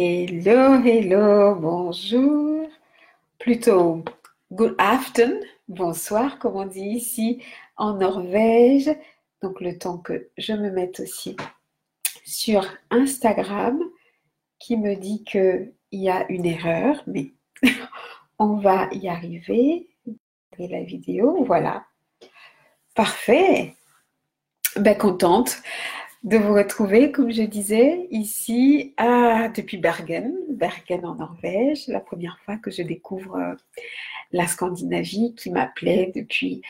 Hello, hello, bonjour. Plutôt good afternoon, bonsoir, comme on dit ici en Norvège. Donc le temps que je me mette aussi sur Instagram qui me dit qu'il y a une erreur, mais on va y arriver. Et la vidéo, voilà. Parfait. Ben, contente de vous retrouver, comme je disais, ici depuis Bergen, Bergen en Norvège, la première fois que je découvre euh, la Scandinavie qui m'appelait depuis.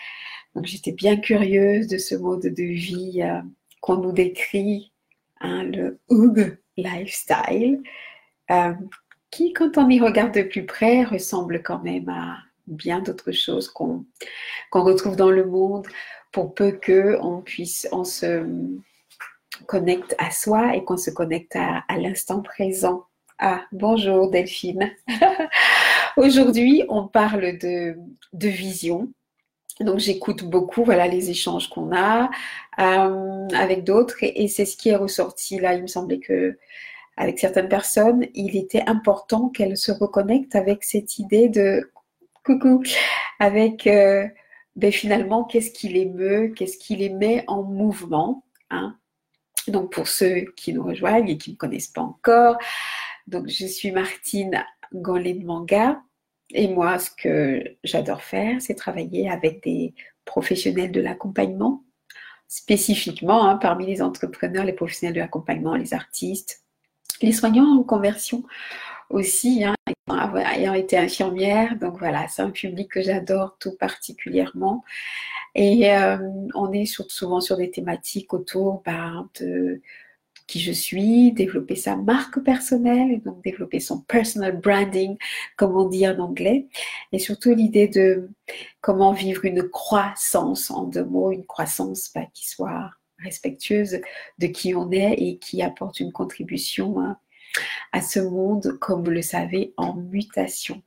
Donc j'étais bien curieuse de ce mode de vie euh, qu'on nous décrit, hein, le Hug lifestyle, euh, qui, quand on y regarde de plus près, ressemble quand même à bien d'autres choses qu'on retrouve dans le monde, pour peu que on puisse, on se connecte à soi et qu'on se connecte à, l'instant présent. Ah, bonjour Delphine. Aujourd'hui, on parle de, de vision. Donc j'écoute beaucoup voilà les échanges qu'on a euh, avec d'autres et, c'est ce qui est ressorti là. Il me semblait que avec certaines personnes, il était important qu'elles se reconnectent avec cette idée de coucou, avec euh, ben, finalement qu'est-ce qui les meut, qu'est-ce qui les met en mouvement. Hein? Donc pour ceux qui nous rejoignent et qui ne me connaissent pas encore, donc je suis Martine Ganlin Manga et moi ce que j'adore faire, c'est travailler avec des professionnels de l'accompagnement, spécifiquement hein, parmi les entrepreneurs, les professionnels de l'accompagnement, les artistes, les soignants en conversion aussi, hein, ayant été infirmière. Donc voilà, c'est un public que j'adore tout particulièrement. Et euh, on est souvent sur des thématiques autour ben, de qui je suis, développer sa marque personnelle donc développer son personal branding, comme on dit en anglais, et surtout l'idée de comment vivre une croissance en deux mots, une croissance ben, qui soit respectueuse de qui on est et qui apporte une contribution hein, à ce monde, comme vous le savez, en mutation.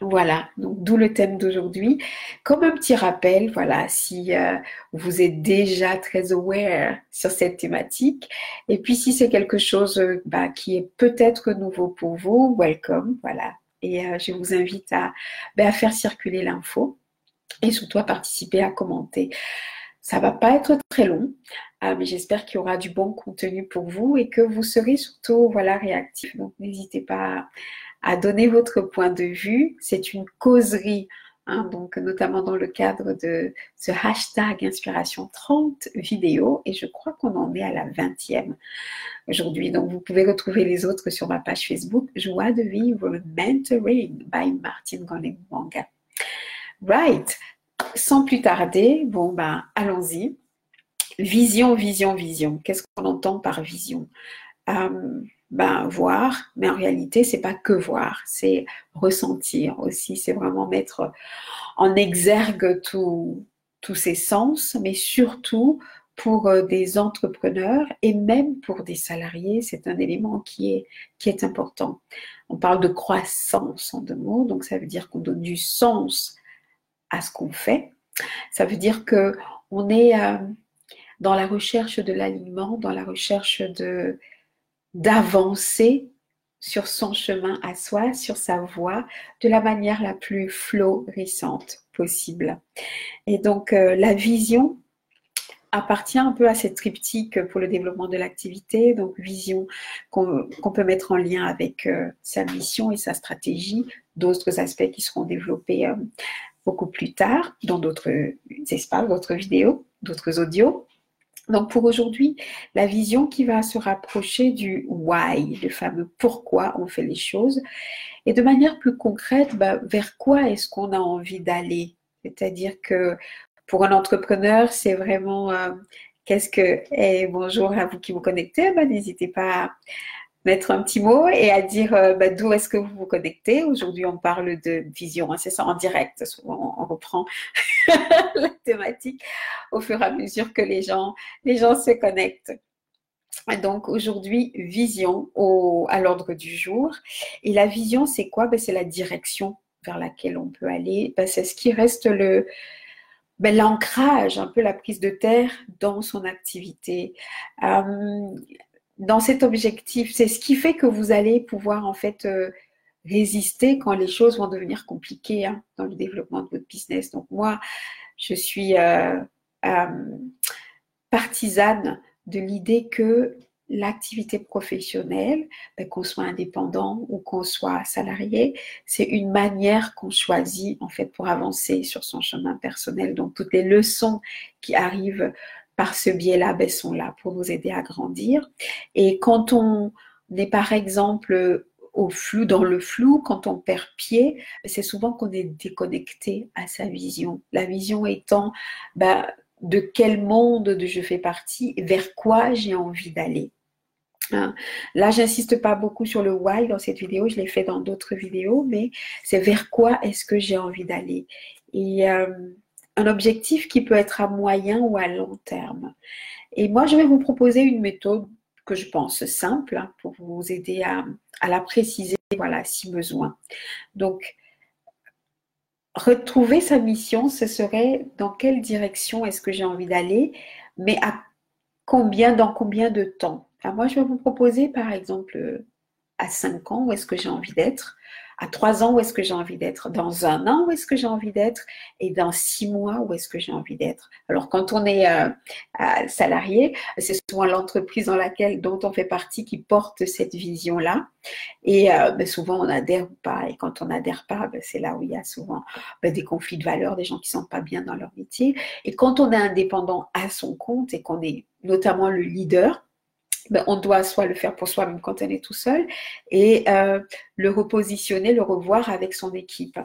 Voilà, donc d'où le thème d'aujourd'hui. Comme un petit rappel, voilà, si euh, vous êtes déjà très aware sur cette thématique, et puis si c'est quelque chose euh, bah, qui est peut-être nouveau pour vous, welcome, voilà. Et euh, je vous invite à, bah, à faire circuler l'info et surtout à participer, à commenter. Ça va pas être très long, mais j'espère qu'il y aura du bon contenu pour vous et que vous serez surtout voilà réactif. Donc n'hésitez pas à donner votre point de vue. C'est une causerie, hein, donc notamment dans le cadre de ce hashtag Inspiration 30 vidéos, et je crois qu'on en est à la 20e aujourd'hui. Donc vous pouvez retrouver les autres sur ma page Facebook, Joie de vivre mentoring by Martine Manga. Right. Sans plus tarder, bon ben allons-y. Vision, vision, vision. Qu'est-ce qu'on entend par vision? Euh, ben, voir, mais en réalité, c'est pas que voir, c'est ressentir aussi, c'est vraiment mettre en exergue tous ces sens, mais surtout pour euh, des entrepreneurs et même pour des salariés, c'est un élément qui est, qui est important. On parle de croissance en deux mots, donc ça veut dire qu'on donne du sens à ce qu'on fait. Ça veut dire que on est euh, dans la recherche de l'alignement, dans la recherche de d'avancer sur son chemin à soi, sur sa voie, de la manière la plus florissante possible. Et donc euh, la vision appartient un peu à cette triptyque pour le développement de l'activité, donc vision qu'on peut mettre en lien avec euh, sa mission et sa stratégie, d'autres aspects qui seront développés euh, beaucoup plus tard dans d'autres espaces, d'autres vidéos, d'autres audios. Donc pour aujourd'hui, la vision qui va se rapprocher du why, le fameux pourquoi on fait les choses, et de manière plus concrète, bah, vers quoi est-ce qu'on a envie d'aller? C'est-à-dire que pour un entrepreneur, c'est vraiment euh, qu'est-ce que, bonjour à vous qui vous connectez, bah, n'hésitez pas mettre un petit mot et à dire euh, bah, d'où est-ce que vous vous connectez. Aujourd'hui, on parle de vision, c'est ça en direct. Souvent, on reprend la thématique au fur et à mesure que les gens, les gens se connectent. Donc aujourd'hui, vision au, à l'ordre du jour. Et la vision, c'est quoi? Ben, C'est la direction vers laquelle on peut aller. Ben, c'est ce qui reste le, ben, l'ancrage, un peu la prise de terre dans son activité. Euh, dans cet objectif, c'est ce qui fait que vous allez pouvoir en fait euh, résister quand les choses vont devenir compliquées hein, dans le développement de votre business. Donc moi, je suis euh, partisane de l'idée que l'activité professionnelle, ben, qu'on soit indépendant ou qu'on soit salarié, c'est une manière qu'on choisit en fait pour avancer sur son chemin personnel. Donc toutes les leçons qui arrivent par ce biais-là ben, sont là pour nous aider à grandir. Et quand on est par exemple au flou, dans le flou, quand on perd pied, c'est souvent qu'on est déconnecté à sa vision. La vision étant ben, de quel monde je fais partie, vers quoi j'ai envie d'aller. Hein. Là, j'insiste pas beaucoup sur le why dans cette vidéo, je l'ai fait dans d'autres vidéos, mais c'est vers quoi est-ce que j'ai envie d'aller. Et euh, objectif qui peut être à moyen ou à long terme. Et moi, je vais vous proposer une méthode que je pense simple hein, pour vous aider à, à, la préciser, voilà, si besoin. Donc, retrouver sa mission, ce serait dans quelle direction est-ce que j'ai envie d'aller, mais à combien, dans combien de temps? Moi, je vais vous proposer, par exemple, euh, à 5 ans, où est-ce que j'ai envie d'être à trois ans, où est-ce que j'ai envie d'être? Dans un an, où est-ce que j'ai envie d'être? Et dans six mois, où est-ce que j'ai envie d'être? Alors, quand on est euh, salarié, c'est souvent l'entreprise dans laquelle, dont on fait partie, qui porte cette vision-là. Et euh, ben, souvent, on adhère ou pas. Et quand on n'adhère pas, ben, c'est là où il y a souvent ben, des conflits de valeurs, des gens qui ne sont pas bien dans leur métier. Et quand on est indépendant à son compte et qu'on est notamment le leader, ben, on doit soit le faire pour soi-même quand on est tout seul et euh, le repositionner, le revoir avec son équipe.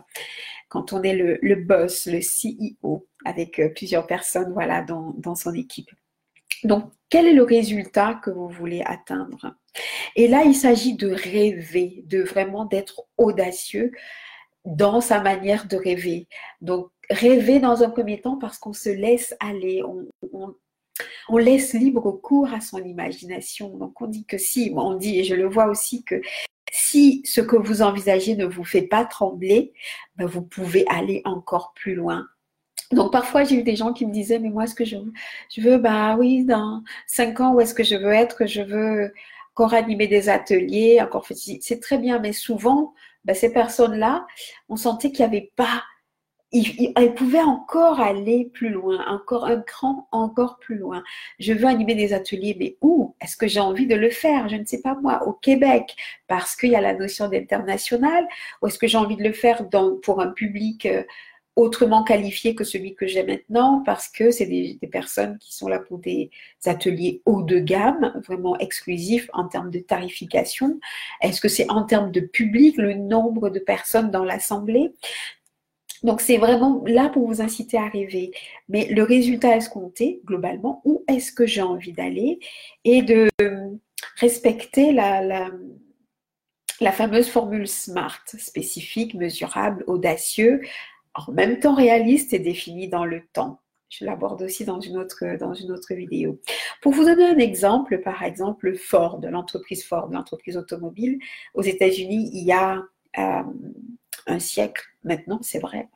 Quand on est le, boss, le CEO, avec euh, plusieurs personnes voilà, dans, son équipe. Donc, quel est le résultat que vous voulez atteindre? Et là, il s'agit de rêver, de vraiment d'être audacieux dans sa manière de rêver. Donc, rêver dans un premier temps parce qu'on se laisse aller, on, on laisse libre cours à son imagination. Donc on dit que si, on dit, et je le vois aussi que si ce que vous envisagez ne vous fait pas trembler, ben, vous pouvez aller encore plus loin. Donc parfois j'ai eu des gens qui me disaient mais moi ce que je veux, je bah oui dans cinq ans où est-ce que je veux être, je veux encore animer des ateliers, encore c'est très bien mais souvent ben, ces personnes-là on sentait qu'il n'y avait pas elle pouvait encore aller plus loin, encore un cran, encore plus loin. Je veux animer des ateliers, mais où Est-ce que j'ai envie de le faire? Je ne sais pas moi, au Québec, parce qu'il y a la notion d'international, ou est-ce que j'ai envie de le faire pour un public euh, autrement qualifié que celui que j'ai maintenant, parce que c'est des, personnes qui sont là pour des ateliers haut de gamme, vraiment exclusifs en termes de tarification. Est-ce que c'est en termes de public, le nombre de personnes dans l'assemblée? Donc c'est vraiment là pour vous inciter à rêver. Mais le résultat escompté, globalement, où est-ce que j'ai envie d'aller? Et de respecter la, la, fameuse formule SMART, spécifique, mesurable, audacieux, en même temps réaliste et défini dans le temps. Je l'aborde aussi dans une, autre, dans une autre vidéo. Pour vous donner un exemple, par exemple, Ford, l'entreprise Ford, l'entreprise automobile, aux États-Unis, il y a euh, un siècle maintenant, c'est vrai.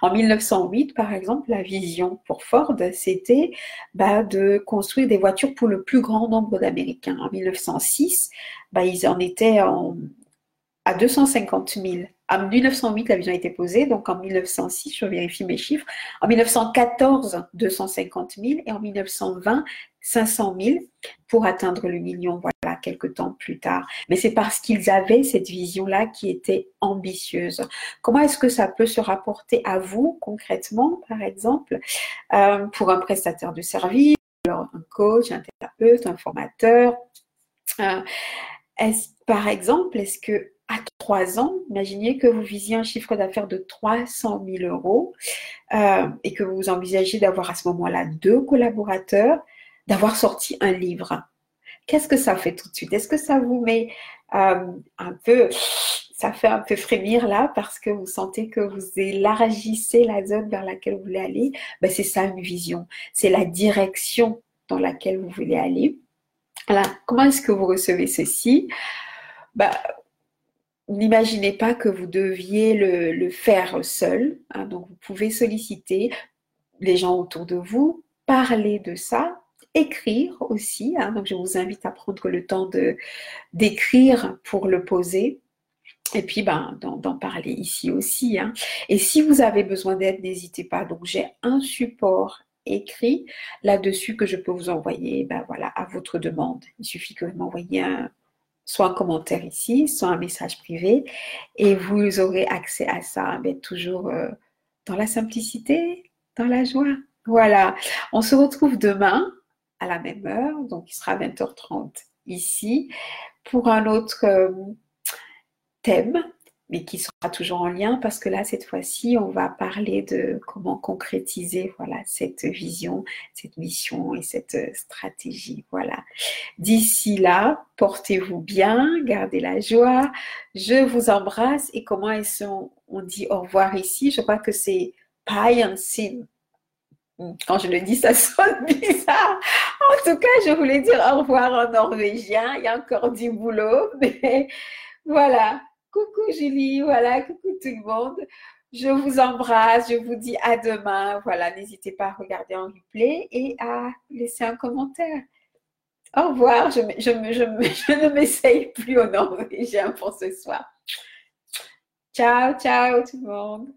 En 1908, par exemple, la vision pour Ford, c'était bah, de construire des voitures pour le plus grand nombre d'Américains. En 1906, bah, ils en étaient à 250 000. En 1908, la vision a été posée, donc en 1906, je vérifie mes chiffres. En 1914, 250 000 et en 1920, 500 000 pour atteindre le million, voilà, quelques temps plus tard. Mais c'est parce qu'ils avaient cette vision-là qui était ambitieuse. Comment est-ce que ça peut se rapporter à vous concrètement, par exemple, euh, pour un prestataire de service, un coach, un thérapeute, un formateur euh, Par exemple, est-ce que à trois ans, imaginez que vous visiez un chiffre d'affaires de 300 000 euros euh, et que vous envisagez d'avoir à ce moment-là deux collaborateurs d'avoir sorti un livre. Qu'est-ce que ça fait tout de suite? Est-ce que ça vous met euh, un peu, ça fait un peu frémir là parce que vous sentez que vous élargissez la zone vers laquelle vous voulez aller? Ben, C'est ça une vision, c'est la direction dans laquelle vous voulez aller. Alors, comment est-ce que vous recevez ceci? Ben, N'imaginez pas que vous deviez le, faire seul. Hein. donc, vous pouvez solliciter les gens autour de vous, parler de ça, écrire aussi. Hein. donc, je vous invite à prendre le temps de d'écrire pour le poser. Et puis, ben, d'en parler ici aussi. Hein. Et si vous avez besoin d'aide, n'hésitez pas. Donc, j'ai un support écrit là-dessus que je peux vous envoyer ben, voilà, à votre demande. Il suffit que vous m'envoyiez soit un commentaire ici, soit un message privé, et vous aurez accès à ça, mais ben, toujours euh, dans la simplicité, dans la joie. Voilà, on se retrouve demain à la même heure, donc il sera 20h30 ici, pour un autre euh, thème, mais qui sera toujours en lien parce que là, cette fois-ci, on va parler de comment concrétiser voilà, cette vision, cette mission et cette euh, stratégie. Voilà. D'ici là, portez-vous bien, gardez la joie. Je vous embrasse et comment est-ce on dit au revoir ici? Je crois que c'est Sin. Quand je le dis, ça sonne bizarre. En tout cas, je voulais dire au revoir en norvégien. Il y a encore du boulot, mais voilà. Coucou Julie, voilà, coucou tout le monde. Je vous embrasse, je vous dis à demain. Voilà, n'hésitez pas à regarder en replay et à laisser un commentaire. Au revoir, je, je, ne m'essaye plus au norvégien pour ce soir. Ciao, ciao tout le monde.